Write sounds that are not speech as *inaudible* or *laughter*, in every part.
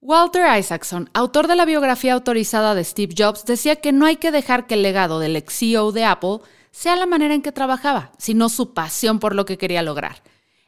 Walter Isaacson, autor de la biografía autorizada de Steve Jobs, decía que no hay que dejar que el legado del ex CEO de Apple sea la manera en que trabajaba, sino su pasión por lo que quería lograr.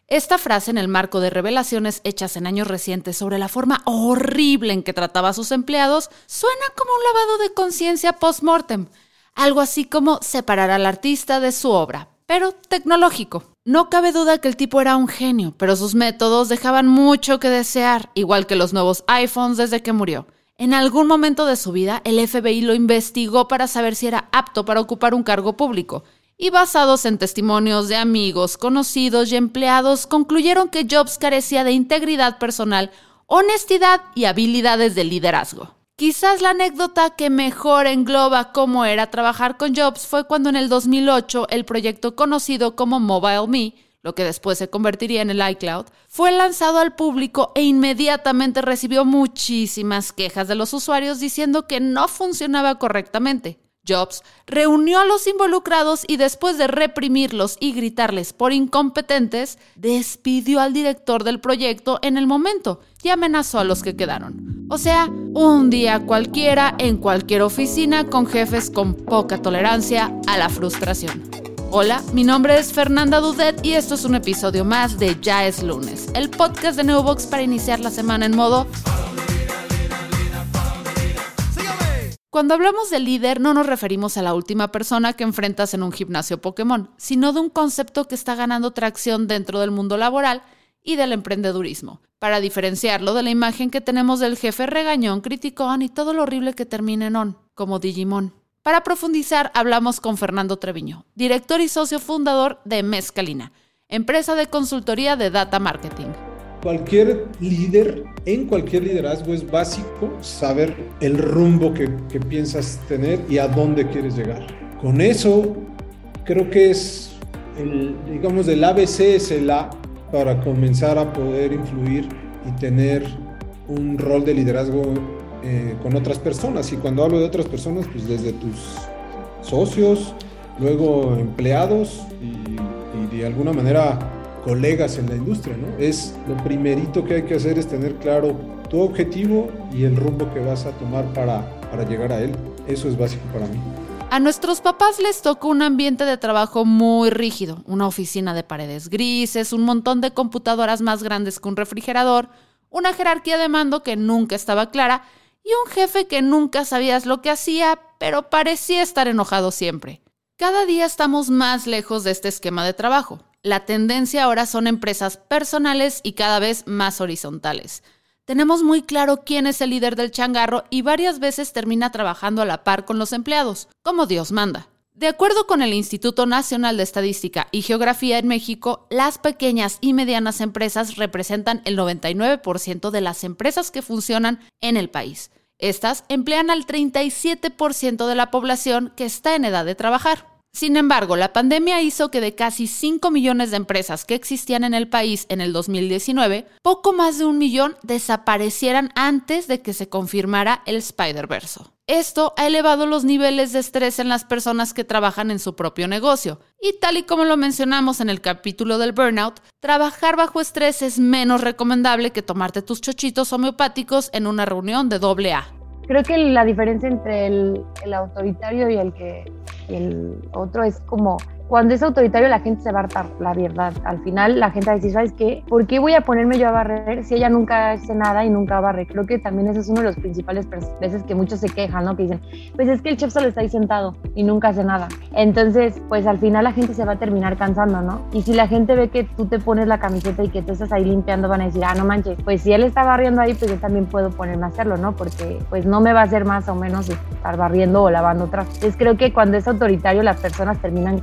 Esta frase, en el marco de revelaciones hechas en años recientes sobre la forma horrible en que trataba a sus empleados, suena como un lavado de conciencia post-mortem, algo así como separar al artista de su obra, pero tecnológico. No cabe duda que el tipo era un genio, pero sus métodos dejaban mucho que desear, igual que los nuevos iPhones desde que murió. En algún momento de su vida, el FBI lo investigó para saber si era apto para ocupar un cargo público, y basados en testimonios de amigos, conocidos y empleados, concluyeron que Jobs carecía de integridad personal, honestidad y habilidades de liderazgo. Quizás la anécdota que mejor engloba cómo era trabajar con Jobs fue cuando en el 2008 el proyecto conocido como Mobile Me, lo que después se convertiría en el iCloud, fue lanzado al público e inmediatamente recibió muchísimas quejas de los usuarios diciendo que no funcionaba correctamente. Jobs reunió a los involucrados y después de reprimirlos y gritarles por incompetentes, despidió al director del proyecto en el momento y amenazó a los que quedaron. O sea, un día cualquiera en cualquier oficina con jefes con poca tolerancia a la frustración. Hola, mi nombre es Fernanda Dudet y esto es un episodio más de Ya es lunes, el podcast de Neobox para iniciar la semana en modo Cuando hablamos de líder no nos referimos a la última persona que enfrentas en un gimnasio Pokémon, sino de un concepto que está ganando tracción dentro del mundo laboral y del emprendedurismo, para diferenciarlo de la imagen que tenemos del jefe regañón, criticón y todo lo horrible que termina en on, como Digimon. Para profundizar, hablamos con Fernando Treviño, director y socio fundador de Mezcalina, empresa de consultoría de data marketing. Cualquier líder, en cualquier liderazgo es básico saber el rumbo que, piensas tener y a dónde quieres llegar. Con eso, creo que es, el, digamos, el ABC es el para comenzar a poder influir y tener un rol de liderazgo eh, con otras personas. Y cuando hablo de otras personas, pues desde tus socios, luego empleados y, y de alguna manera colegas en la industria, ¿no? Es lo primerito que hay que hacer es tener claro tu objetivo y el rumbo que vas a tomar para, para llegar a él. Eso es básico para mí. A nuestros papás les tocó un ambiente de trabajo muy rígido, una oficina de paredes grises, un montón de computadoras más grandes que un refrigerador, una jerarquía de mando que nunca estaba clara y un jefe que nunca sabías lo que hacía, pero parecía estar enojado siempre. Cada día estamos más lejos de este esquema de trabajo. La tendencia ahora son empresas personales y cada vez más horizontales. Tenemos muy claro quién es el líder del changarro y varias veces termina trabajando a la par con los empleados, como Dios manda. De acuerdo con el Instituto Nacional de Estadística y Geografía en México, las pequeñas y medianas empresas representan el 99% de las empresas que funcionan en el país. Estas emplean al 37% de la población que está en edad de trabajar. Sin embargo, la pandemia hizo que de casi 5 millones de empresas que existían en el país en el 2019, poco más de un millón desaparecieran antes de que se confirmara el Spider-Verse. Esto ha elevado los niveles de estrés en las personas que trabajan en su propio negocio. Y tal y como lo mencionamos en el capítulo del burnout, trabajar bajo estrés es menos recomendable que tomarte tus chochitos homeopáticos en una reunión de doble A. Creo que la diferencia entre el, el autoritario y el que el otro es como cuando es autoritario la gente se va a hartar, la verdad. Al final la gente va a decir, ¿sabes qué? ¿Por qué voy a ponerme yo a barrer si ella nunca hace nada y nunca barre? Creo que también ese es uno de los principales veces que muchos se quejan, ¿no? Que dicen, pues es que el chef solo está ahí sentado y nunca hace nada. Entonces, pues al final la gente se va a terminar cansando, ¿no? Y si la gente ve que tú te pones la camiseta y que tú estás ahí limpiando, van a decir, ah, no manches, pues si él está barriendo ahí, pues yo también puedo ponerme a hacerlo, ¿no? Porque pues no me va a hacer más o menos estar barriendo o lavando atrás. Entonces creo que cuando es autoritario las personas terminan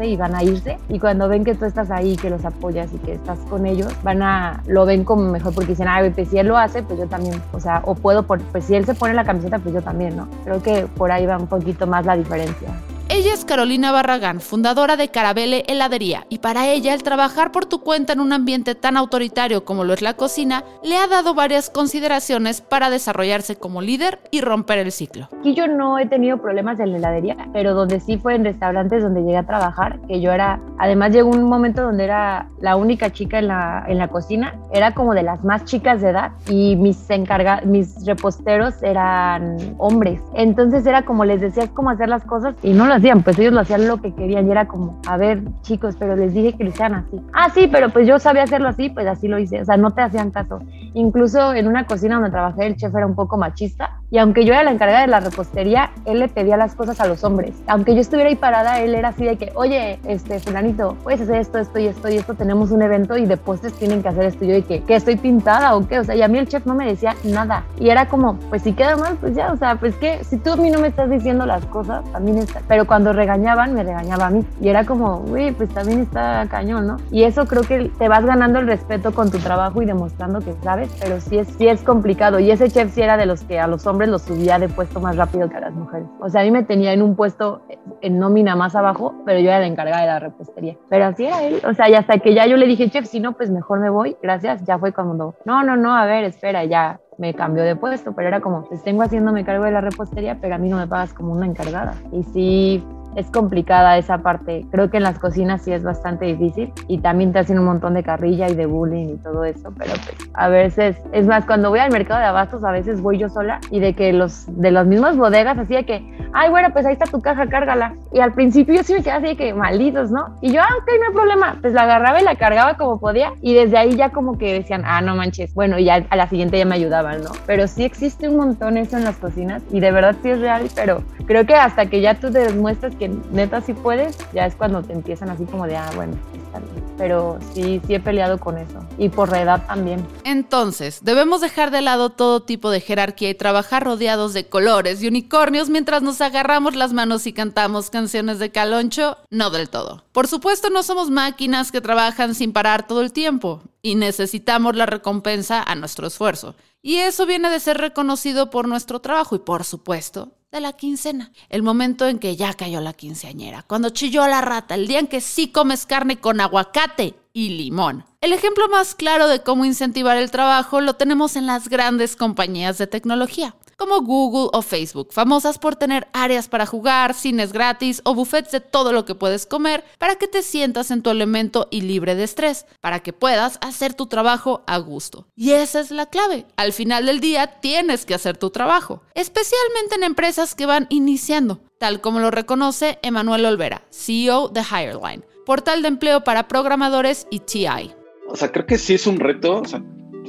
y van a ir y cuando ven que tú estás ahí, que los apoyas y que estás con ellos, van a, lo ven como mejor porque dicen, ay, pues si él lo hace, pues yo también, o sea, o puedo, pues si él se pone la camiseta, pues yo también, ¿no? Creo que por ahí va un poquito más la diferencia. Ella es Carolina Barragán, fundadora de Carabele Heladería, y para ella el trabajar por tu cuenta en un ambiente tan autoritario como lo es la cocina le ha dado varias consideraciones para desarrollarse como líder y romper el ciclo. Aquí yo no he tenido problemas en la heladería, pero donde sí fue en restaurantes donde llegué a trabajar, que yo era, además llegó un momento donde era la única chica en la, en la cocina, era como de las más chicas de edad y mis encargados, mis reposteros eran hombres. Entonces era como les decía cómo hacer las cosas y no las pues ellos lo hacían lo que querían y era como, a ver, chicos, pero les dije que lo hicieran así. Ah, sí, pero pues yo sabía hacerlo así, pues así lo hice, o sea, no te hacían caso. Incluso en una cocina donde trabajé, el chef era un poco machista y aunque yo era la encargada de la repostería, él le pedía las cosas a los hombres. Aunque yo estuviera ahí parada, él era así de que, oye, este, fulanito, puedes hacer esto, esto y esto y esto, tenemos un evento y de postres tienen que hacer esto. Y yo de que, ¿qué estoy pintada o qué? O sea, y a mí el chef no me decía nada. Y era como, pues si queda mal, pues ya, o sea, pues que si tú a mí no me estás diciendo las cosas, también está. Pero cuando regañaban, me regañaba a mí. Y era como, uy, pues también está cañón, ¿no? Y eso creo que te vas ganando el respeto con tu trabajo y demostrando que sabes, pero sí es, sí es complicado. Y ese chef sí era de los que a los hombres los subía de puesto más rápido que a las mujeres. O sea, a mí me tenía en un puesto en nómina más abajo, pero yo era la encargada de la repostería. Pero así era él. O sea, y hasta que ya yo le dije, chef, si no, pues mejor me voy, gracias, ya fue cuando, no, no, no, a ver, espera, ya me cambió de puesto, pero era como, pues tengo haciéndome cargo de la repostería, pero a mí no me pagas como una encargada. Y sí, es complicada esa parte. Creo que en las cocinas sí es bastante difícil y también te hacen un montón de carrilla y de bullying y todo eso, pero pues a veces, es más, cuando voy al mercado de abastos a veces voy yo sola y de que los de las mismas bodegas así de que, ay, bueno, pues ahí está tu caja, cárgala. Y al principio yo sí me quedaba así de que malditos, ¿no? Y yo, ah, ok, no hay problema. Pues la agarraba y la cargaba como podía y desde ahí ya como que decían, ah, no manches. Bueno, y ya a la siguiente ya me ayudaban, ¿no? Pero sí existe un montón eso en las cocinas y de verdad sí es real, pero creo que hasta que ya tú te demuestras que neta sí puedes, ya es cuando te empiezan así como de, ah, bueno, está bien. Pero sí, sí he peleado con eso. Y por la edad también. Entonces, debemos dejar de lado todo tipo de jerarquía y trabajar rodeados de colores y unicornios mientras nos agarramos las manos y cantamos canciones de caloncho. No del todo. Por supuesto, no somos máquinas que trabajan sin parar todo el tiempo y necesitamos la recompensa a nuestro esfuerzo. Y eso viene de ser reconocido por nuestro trabajo y, por supuesto, de la quincena. El momento en que ya cayó la quinceañera, cuando chilló la rata, el día en que sí comes carne con aguacate y limón. El ejemplo más claro de cómo incentivar el trabajo lo tenemos en las grandes compañías de tecnología como Google o Facebook, famosas por tener áreas para jugar, cines gratis o buffets de todo lo que puedes comer para que te sientas en tu elemento y libre de estrés, para que puedas hacer tu trabajo a gusto. Y esa es la clave. Al final del día tienes que hacer tu trabajo, especialmente en empresas que van iniciando, tal como lo reconoce Emanuel Olvera, CEO de Hireline, portal de empleo para programadores y TI. O sea, creo que sí es un reto.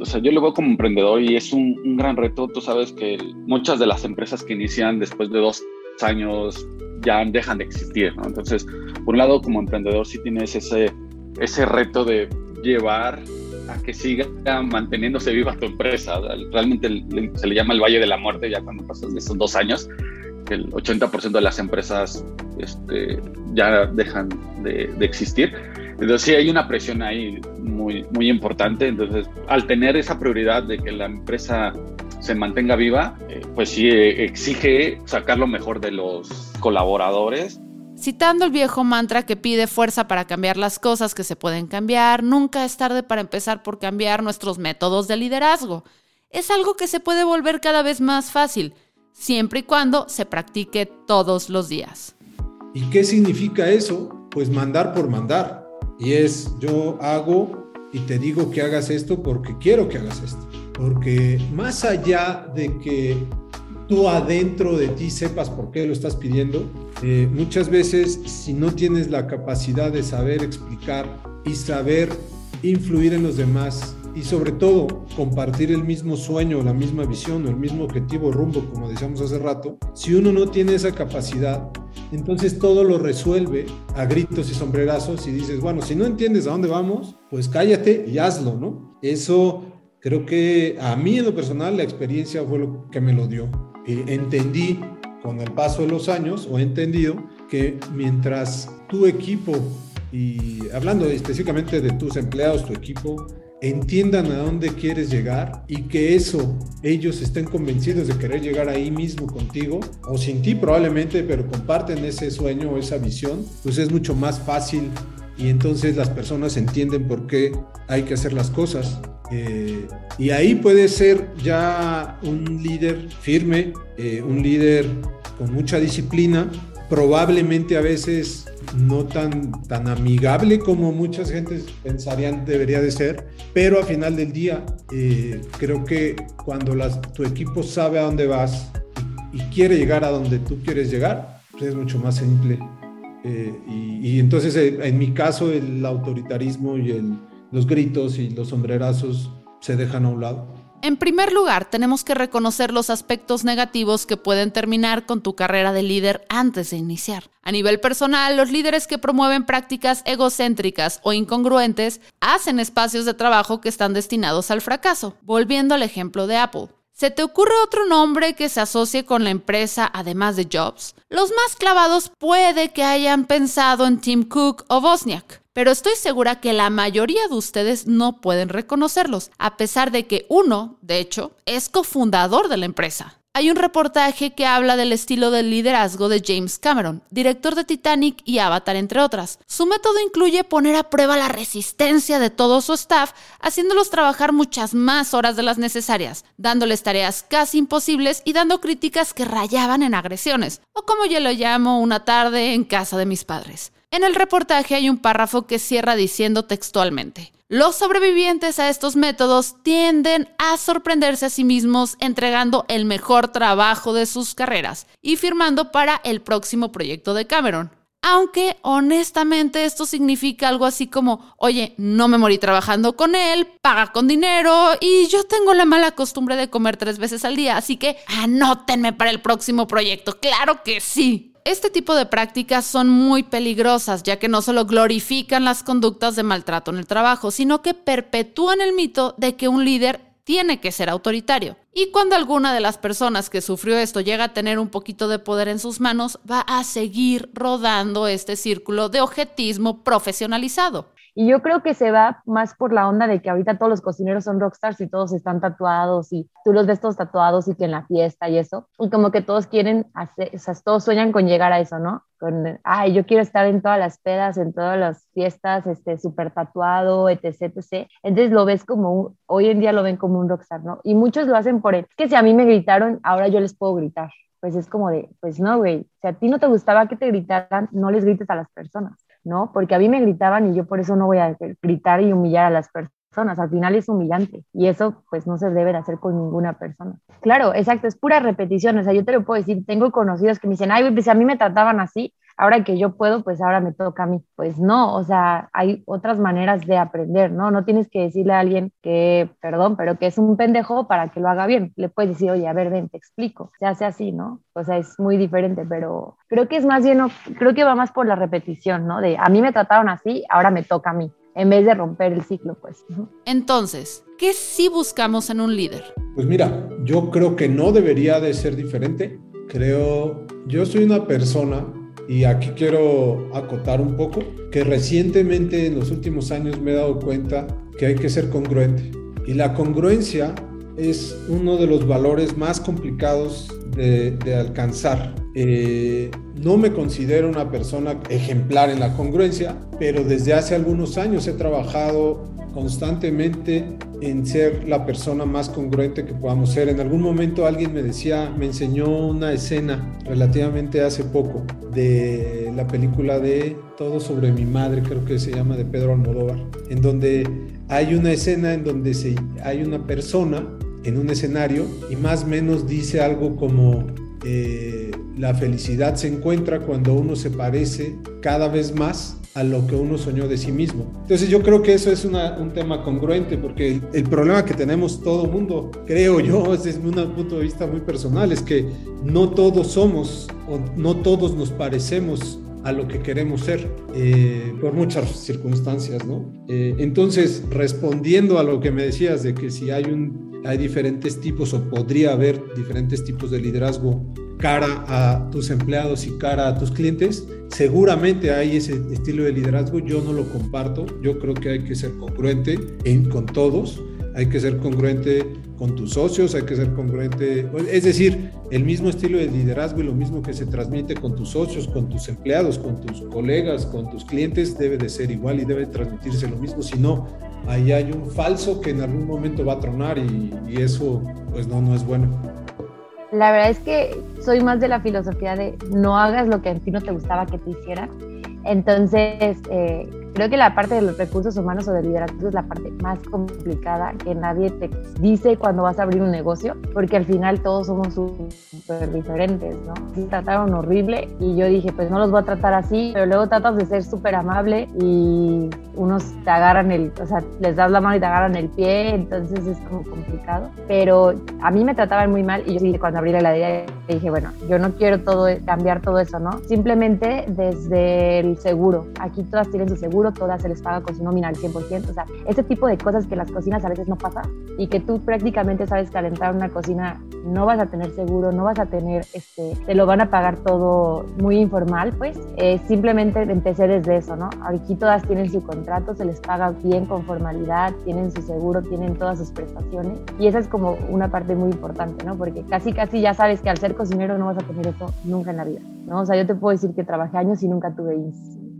O sea, yo lo veo como emprendedor y es un, gran reto. Tú sabes que muchas de las empresas que inician después de dos años ya dejan de existir, ¿no? Entonces, por un lado, como emprendedor sí tienes ese, ese reto de llevar a que siga manteniéndose viva tu empresa. Realmente se le llama el Valle de la Muerte ya cuando pasas de esos dos años, que el 80% de las empresas este, ya dejan de, de existir. Entonces sí hay una presión ahí muy, muy importante. Entonces, al tener esa prioridad de que la empresa se mantenga viva, eh, pues sí eh, exige sacar lo mejor de los colaboradores. Citando el viejo mantra que pide fuerza para cambiar las cosas que se pueden cambiar, nunca es tarde para empezar por cambiar nuestros métodos de liderazgo. Es algo que se puede volver cada vez más fácil, siempre y cuando se practique todos los días. ¿Y qué significa eso? Pues mandar por mandar. Y es, yo hago y te digo que hagas esto porque quiero que hagas esto. Porque más allá de que tú adentro de ti sepas por qué lo estás pidiendo, eh, muchas veces si no tienes la capacidad de saber explicar y saber influir en los demás y sobre todo compartir el mismo sueño, la misma visión el mismo objetivo rumbo, como decíamos hace rato, si uno no tiene esa capacidad, entonces todo lo resuelve a gritos y sombrerazos y dices, bueno, si no entiendes a dónde vamos, pues cállate y hazlo, ¿no? Eso creo que a mí en lo personal la experiencia fue lo que me lo dio. Eh, entendí con el paso de los años o he entendido que mientras tu equipo, y hablando específicamente de tus empleados, tu equipo, entiendan a dónde quieres llegar y que eso ellos estén convencidos de querer llegar ahí mismo contigo o sin ti probablemente, pero comparten ese sueño o esa visión, pues es mucho más fácil y entonces las personas entienden por qué hay que hacer las cosas. Eh, y ahí puede ser ya un líder firme, eh, un líder con mucha disciplina, probablemente a veces no tan, tan amigable como muchas gentes pensarían debería de ser, pero al final del día eh, creo que cuando tu equipo sabe a dónde vas y, quiere llegar a donde tú quieres llegar, pues es mucho más simple. Eh, y, entonces eh, en mi caso el autoritarismo y los gritos y los sombrerazos se dejan a un lado. En primer lugar, tenemos que reconocer los aspectos negativos que pueden terminar con tu carrera de líder antes de iniciar. A nivel personal, los líderes que promueven prácticas egocéntricas o incongruentes hacen espacios de trabajo que están destinados al fracaso. Volviendo al ejemplo de Apple. ¿Se te ocurre otro nombre que se asocie con la empresa además de Jobs? Los más clavados puede que hayan pensado en Tim Cook o Bosniak pero estoy segura que la mayoría de ustedes no pueden reconocerlos, a pesar de que uno, de hecho, es cofundador de la empresa. Hay un reportaje que habla del estilo de liderazgo de James Cameron, director de Titanic y Avatar, entre otras. Su método incluye poner a prueba la resistencia de todo su staff, haciéndolos trabajar muchas más horas de las necesarias, dándoles tareas casi imposibles y dando críticas que rayaban en agresiones, o como yo lo llamo una tarde en casa de mis padres. En el reportaje hay un párrafo que cierra diciendo textualmente, los sobrevivientes a estos métodos tienden a sorprenderse a sí mismos entregando el mejor trabajo de sus carreras y firmando para el próximo proyecto de Cameron. Aunque honestamente esto significa algo así como, oye, no me morí trabajando con él, paga con dinero y yo tengo la mala costumbre de comer tres veces al día, así que anótenme para el próximo proyecto. Claro que sí este tipo de prácticas son muy peligrosas, ya que no solo glorifican las conductas de maltrato en el trabajo, sino que perpetúan el mito de que un líder tiene que ser autoritario. Y cuando alguna de las personas que sufrió esto llega a tener un poquito de poder en sus manos, va a seguir rodando este círculo de objetismo profesionalizado. Y yo creo que se va más por la onda de que ahorita todos los cocineros son rockstars y todos están tatuados y tú los ves todos tatuados y que en la fiesta y eso. Y como que todos quieren hacer, o sea, todos sueñan con llegar a eso, ¿no? Con, ay, yo quiero estar en todas las pedas, en todas las fiestas, este, súper tatuado, etc, etc. Entonces lo ves como, hoy en día lo ven como un rockstar, ¿no? Y muchos lo hacen por él. Es que si a mí me gritaron, ahora yo les puedo gritar pues es como de, pues no, güey, si a ti no te gustaba que te gritaran, no les grites a las personas. ¿No? Porque a mí me gritaban y yo por eso no voy a gritar y humillar a las personas. Al final es humillante y eso pues no se debe de hacer con ninguna persona. Claro, exacto, es pura repetición. O sea, yo te lo puedo decir, tengo conocidos que me dicen, ay, pues a mí me trataban así, ahora que yo puedo, pues ahora me toca a mí. Pues no, o sea, hay otras maneras de aprender, ¿no? No tienes que decirle a alguien que, perdón, pero que es un pendejo para que lo haga bien. Le puedes decir, oye, a ver, ven, te explico. Se hace así, ¿no? O sea, es muy diferente, pero creo que es más bien, creo que va más por la repetición, ¿no? De a mí me trataron así, ahora me toca a mí en vez de romper el ciclo, pues. Entonces, ¿qué sí buscamos en un líder? Pues mira, yo creo que no debería de ser diferente. Creo, yo soy una persona y aquí quiero acotar un poco que recientemente en los últimos años me he dado cuenta que hay que ser congruente. Y la congruencia es uno de los valores más complicados de, alcanzar. Eh, no me considero una persona ejemplar en la congruencia, pero desde hace algunos años he trabajado constantemente en ser la persona más congruente que podamos ser. En algún momento alguien me decía, me enseñó una escena relativamente hace poco de la película de Todo sobre mi madre, creo que se llama de Pedro Almodóvar, en donde hay una escena en donde se, hay una persona en un escenario y más o menos dice algo como eh, la felicidad se encuentra cuando uno se parece cada vez más a lo que uno soñó de sí mismo. Entonces yo creo que eso es un tema congruente porque el, problema que tenemos todo mundo, creo yo, *laughs* desde un punto de vista muy personal, es que no todos somos o no todos nos parecemos a lo que queremos ser eh, por muchas circunstancias, ¿no? Eh, entonces, respondiendo a lo que me decías de que si hay hay diferentes tipos o podría haber diferentes tipos de liderazgo cara a tus empleados y cara a tus clientes. Seguramente hay ese estilo de liderazgo, yo no lo comparto, yo creo que hay que ser congruente en, con todos, hay que ser congruente con tus socios, hay que ser congruente, es decir, el mismo estilo de liderazgo y lo mismo que se transmite con tus socios, con tus empleados, con tus colegas, con tus clientes, debe de ser igual y debe transmitirse lo mismo, si no, ahí hay un falso que en algún momento va a tronar y, y eso pues no, no es bueno. La verdad es que soy más de la filosofía de no hagas lo que a ti no te gustaba que te hicieran. Entonces, eh, creo que la parte de los recursos humanos o de liderazgo es la parte más complicada que nadie te dice cuando vas a abrir un negocio, porque al final todos somos súper diferentes, ¿no? Sí, trataron horrible y yo dije, pues no los voy a tratar así, pero luego tratas de ser súper amable y unos te agarran el, o sea, les das la mano y te agarran el pie, entonces es como complicado. Pero a mí me trataban muy mal y yo cuando abrí la heladería dije, bueno, yo no quiero todo, cambiar todo eso, ¿no? Simplemente desde el seguro, aquí todas tienen su seguro, todas se les paga con su nómina al 100%, o sea, ese tipo de cosas que las cocinas a veces no pasa y que tú prácticamente sabes calentar una cocina, no vas a tener seguro, no vas a tener, este, te lo van a pagar todo muy informal, pues eh, simplemente empecé desde eso, ¿no? Aquí todas tienen su contrato, se les paga bien con formalidad, tienen su seguro, tienen todas sus prestaciones y esa es como una parte muy importante, ¿no? Porque casi casi ya sabes que al ser cocinero no vas a tener eso nunca en la vida, ¿no? O sea, yo te puedo decir que trabajé años y nunca tuve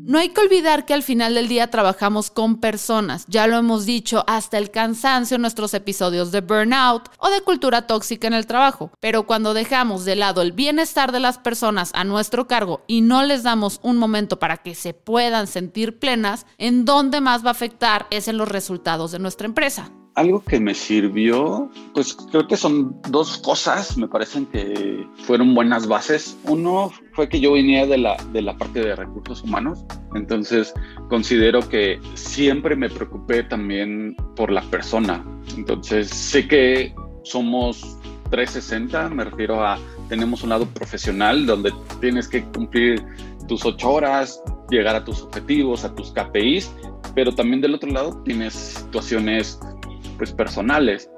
no hay que olvidar que al final del día trabajamos con personas, ya lo hemos dicho hasta el cansancio en nuestros episodios de burnout o de cultura tóxica en el trabajo, pero cuando dejamos de lado el bienestar de las personas a nuestro cargo y no les damos un momento para que se puedan sentir plenas, en dónde más va a afectar es en los resultados de nuestra empresa algo que me sirvió, pues creo que son dos cosas, me parecen que fueron buenas bases. Uno fue que yo venía de la, de la parte de recursos humanos, entonces considero que siempre me preocupé también por la persona. Entonces sé que somos 360, me refiero a tenemos un lado profesional donde tienes que cumplir tus ocho horas, llegar a tus objetivos, a tus KPIs, pero también del otro lado tienes situaciones pues, personales.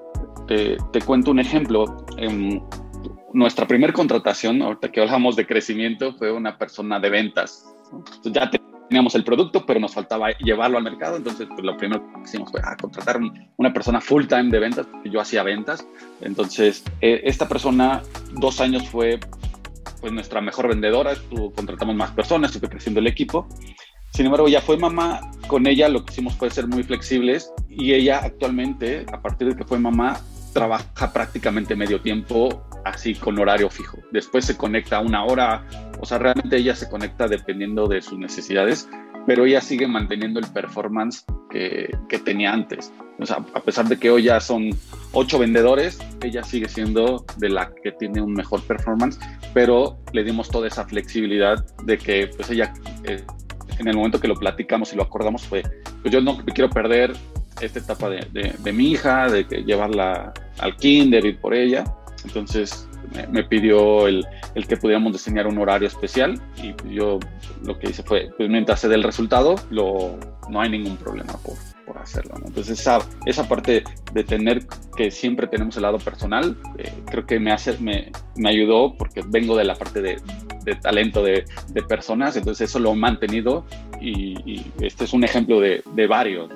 Te, cuento un ejemplo. En nuestra primera contratación, ahorita que hablamos de crecimiento, fue una persona de ventas. ya teníamos el producto, pero nos faltaba llevarlo al mercado. Entonces, pues, lo primero que hicimos fue ah, contratar una persona full time de ventas, yo hacía ventas. Entonces, eh, esta persona, dos años fue pues nuestra mejor vendedora, estuvo, contratamos más personas, estuvo creciendo el equipo sin embargo, ya fue mamá, con ella lo que hicimos fue ser muy flexibles y ella actualmente, a partir de que fue mamá, trabaja prácticamente medio tiempo así con horario fijo. Después se conecta una hora, o sea, realmente ella se conecta dependiendo de sus necesidades, pero ella sigue manteniendo el performance que, tenía antes. O sea, a pesar de que hoy ya son ocho vendedores, ella sigue siendo de la que tiene un mejor performance, pero le dimos toda esa flexibilidad de que pues ella eh, en el momento que lo platicamos y lo acordamos fue, pues yo no quiero perder esta etapa de, mi hija, de llevarla al kinder, ir por ella. Entonces me, pidió el, el, que pudiéramos diseñar un horario especial y yo lo que hice fue, pues mientras se dé el resultado, lo, no hay ningún problema por, por hacerlo. Entonces esa, esa parte de tener que siempre tenemos el lado personal, eh, creo que me, hace, me, me ayudó porque vengo de la parte de, de talento de, de, personas, entonces eso lo he mantenido y, este es un ejemplo de, de varios.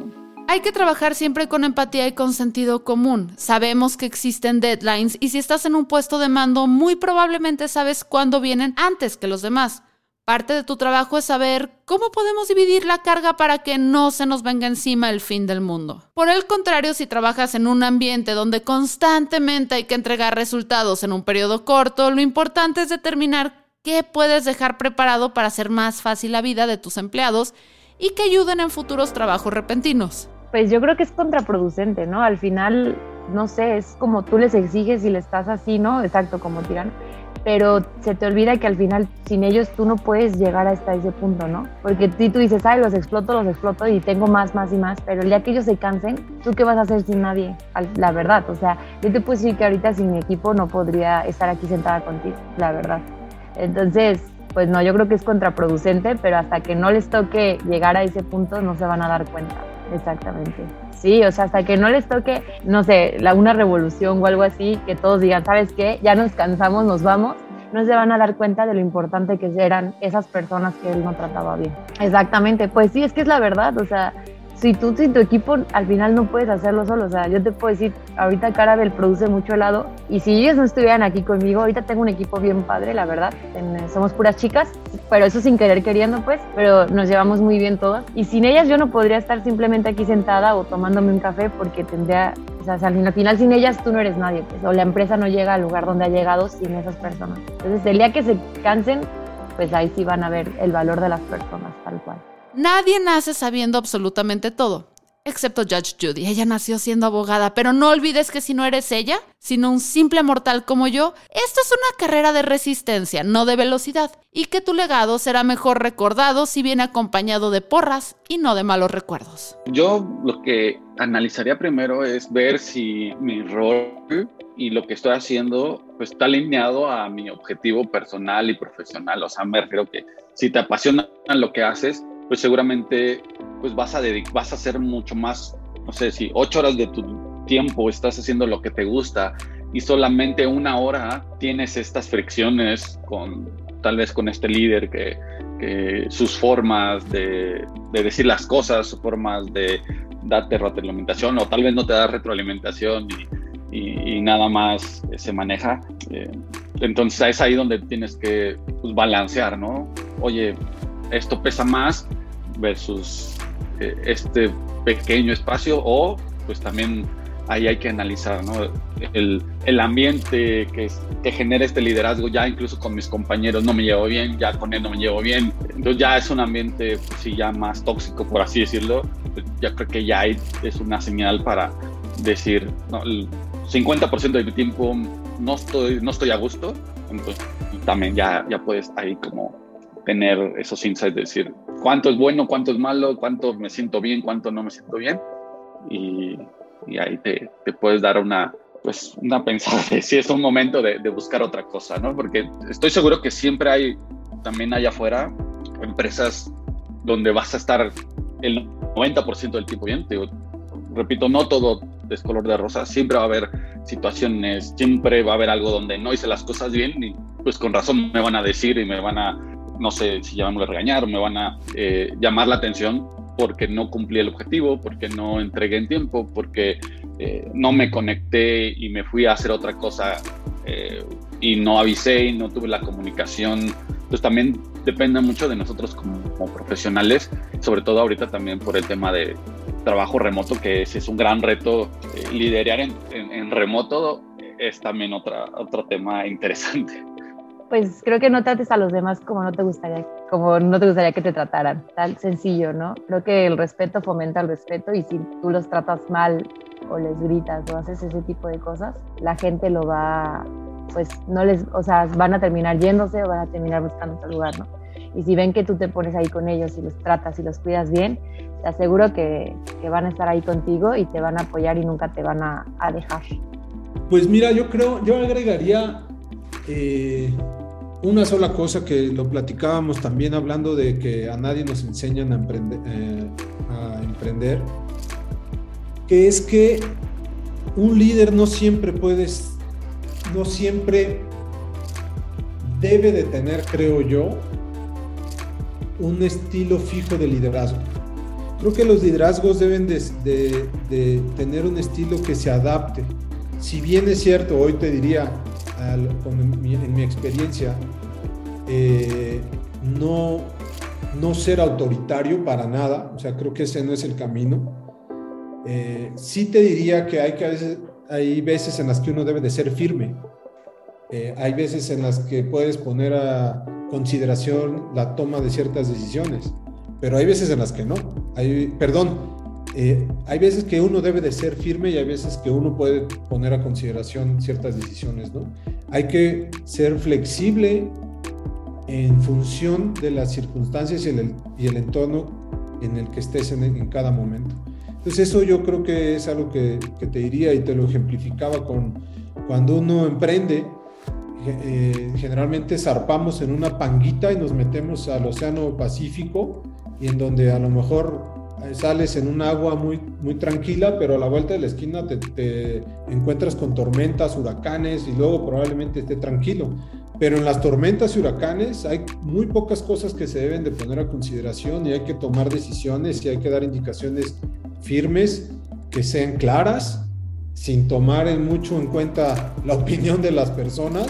Hay que trabajar siempre con empatía y con sentido común. Sabemos que existen deadlines y si estás en un puesto de mando, muy probablemente sabes cuándo vienen antes que los demás. Parte de tu trabajo es saber cómo podemos dividir la carga para que no se nos venga encima el fin del mundo. Por el contrario, si trabajas en un ambiente donde constantemente hay que entregar resultados en un periodo corto, lo importante es determinar qué puedes dejar preparado para hacer más fácil la vida de tus empleados y que ayuden en futuros trabajos repentinos. Pues yo creo que es contraproducente, ¿no? Al final, no sé, es como tú les exiges y le estás así, ¿no? Exacto, como tiran pero se te olvida que al final sin ellos tú no puedes llegar hasta ese punto, ¿no? Porque tú, tú dices, ay, los exploto, los exploto y tengo más, más y más, pero el día que ellos se cansen, ¿tú qué vas a hacer sin nadie? La verdad, o sea, yo te puedo decir que ahorita sin mi equipo no podría estar aquí sentada contigo, la verdad. Entonces, pues no, yo creo que es contraproducente, pero hasta que no les toque llegar a ese punto no se van a dar cuenta. Exactamente. Sí, o sea, hasta que no les toque, no sé, la, una revolución o algo así, que todos digan, ¿sabes qué? Ya nos cansamos, nos vamos. no se van a dar cuenta de lo importante que eran esas personas que él no trataba bien. Exactamente, pues sí, es que es la verdad, o sea, si tú sin tu equipo al final no puedes hacerlo solo. O sea, yo te puedo decir, ahorita Carabel produce mucho helado y si ellos no estuvieran aquí conmigo, ahorita tengo un equipo bien padre, la verdad. somos puras chicas, pero eso sin querer queriendo, pues, pero nos llevamos muy bien todas. Y sin ellas yo no podría estar simplemente aquí sentada o tomándome un café porque tendría, o sea, al final sin ellas tú no eres nadie, pues, o la empresa no llega al lugar donde ha llegado sin esas personas. Entonces, el día que se cansen, pues ahí sí van a ver el valor de las personas, tal cual. Nadie nace sabiendo absolutamente todo, excepto Judge Judy. Ella nació siendo abogada, pero no olvides que si no eres ella, sino un simple mortal como yo, esto es una carrera de resistencia, no de velocidad, y que tu legado será mejor recordado si viene acompañado de porras y no de malos recuerdos. Yo lo que analizaría primero es ver si mi rol y lo que estoy haciendo pues, está alineado a mi objetivo personal y profesional. O sea, me refiero que si te apasiona lo que haces, pues seguramente pues vas a, vas a hacer mucho más, no sé, si ocho horas de tu tiempo estás haciendo lo que te gusta y solamente una hora tienes estas fricciones con tal vez con este líder que, sus formas de, decir las cosas, sus formas de darte retroalimentación o tal vez no te da retroalimentación y, nada más se maneja. Eh, entonces es ahí donde tienes que pues, balancear, ¿no? Oye, esto pesa más, versus eh, este pequeño espacio o pues también ahí hay que analizar ¿no? el, el, ambiente que, que, genera este liderazgo, ya incluso con mis compañeros no me llevo bien, ya con él no me llevo bien, entonces ya es un ambiente pues, sí, ya más tóxico, por así decirlo, ya creo que ya hay, es una señal para decir, ¿no? el 50% de mi tiempo no estoy, no estoy a gusto, entonces también ya, ya puedes ahí como tener esos insights, de decir cuánto es bueno, cuánto es malo, cuánto me siento bien, cuánto no me siento bien. Y, y ahí te, te, puedes dar una, pues, una pensada de si es un momento de, de, buscar otra cosa, ¿no? Porque estoy seguro que siempre hay, también allá afuera, empresas donde vas a estar el 90% del tiempo bien. Te repito, no todo es color de rosa, siempre va a haber situaciones, siempre va a haber algo donde no hice las cosas bien y pues con razón me van a decir y me van a no sé si ya me a regañar me van a eh, llamar la atención porque no cumplí el objetivo, porque no entregué en tiempo, porque eh, no me conecté y me fui a hacer otra cosa eh, y no avisé y no tuve la comunicación. Entonces también depende mucho de nosotros como, profesionales, sobre todo ahorita también por el tema de trabajo remoto, que ese es un gran reto. liderar en, en, remoto es también otra, otro tema interesante pues creo que no trates a los demás como no te gustaría, como no te gustaría que te trataran, tal sencillo, ¿no? Creo que el respeto fomenta el respeto y si tú los tratas mal o les gritas o haces ese tipo de cosas, la gente lo va, pues no les, o sea, van a terminar yéndose o van a terminar buscando otro lugar, ¿no? Y si ven que tú te pones ahí con ellos y los tratas y los cuidas bien, te aseguro que, que van a estar ahí contigo y te van a apoyar y nunca te van a, a dejar. Pues mira, yo creo, yo agregaría eh, una sola cosa que lo platicábamos también hablando de que a nadie nos enseñan a emprender, eh, a emprender que es que un líder no siempre puedes, no siempre debe de tener, creo yo, un estilo fijo de liderazgo. Creo que los liderazgos deben de, tener un estilo que se adapte. Si bien es cierto, hoy te diría, en, mi, experiencia, eh, no, no ser autoritario para nada, o sea, creo que ese no es el camino. Eh, sí te diría que hay, que veces, hay veces en las que uno debe de ser firme. Eh, hay veces en las que puedes poner a consideración la toma de ciertas decisiones, pero hay veces en las que no. Hay, perdón, eh, hay veces que uno debe de ser firme y hay veces que uno puede poner a consideración ciertas decisiones, ¿no? Hay que ser flexible en función de las circunstancias y el, y el entorno en el que estés en, cada momento. Entonces eso yo creo que es algo que, que, te diría y te lo ejemplificaba con cuando uno emprende, eh, generalmente zarpamos en una panguita y nos metemos al Océano Pacífico y en donde a lo mejor sales en un agua muy, muy tranquila, pero a la vuelta de la esquina te, encuentras con tormentas, huracanes y luego probablemente esté tranquilo. pero en las tormentas y huracanes hay muy pocas cosas que se deben de poner a consideración y hay que tomar decisiones y hay que dar indicaciones firmes que sean claras, sin tomar en mucho en cuenta la opinión de las personas.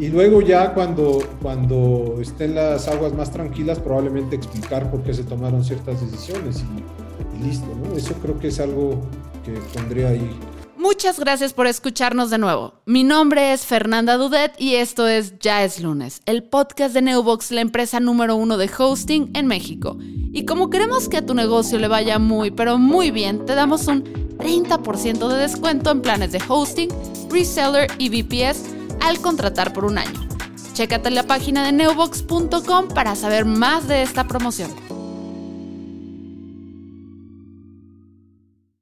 Y luego ya cuando, cuando estén las aguas más tranquilas, probablemente explicar por qué se tomaron ciertas decisiones y, y listo, ¿no? Eso creo que es algo que pondría ahí Muchas gracias por escucharnos de nuevo. Mi nombre es Fernanda Dudet y esto es Ya es lunes, el podcast de Neobox, la empresa número uno de hosting en México. Y como queremos que a tu negocio le vaya muy, pero muy bien, te damos un 30% de descuento en planes de hosting, reseller y VPS al contratar por un año. Chécate la página de neobox.com para saber más de esta promoción.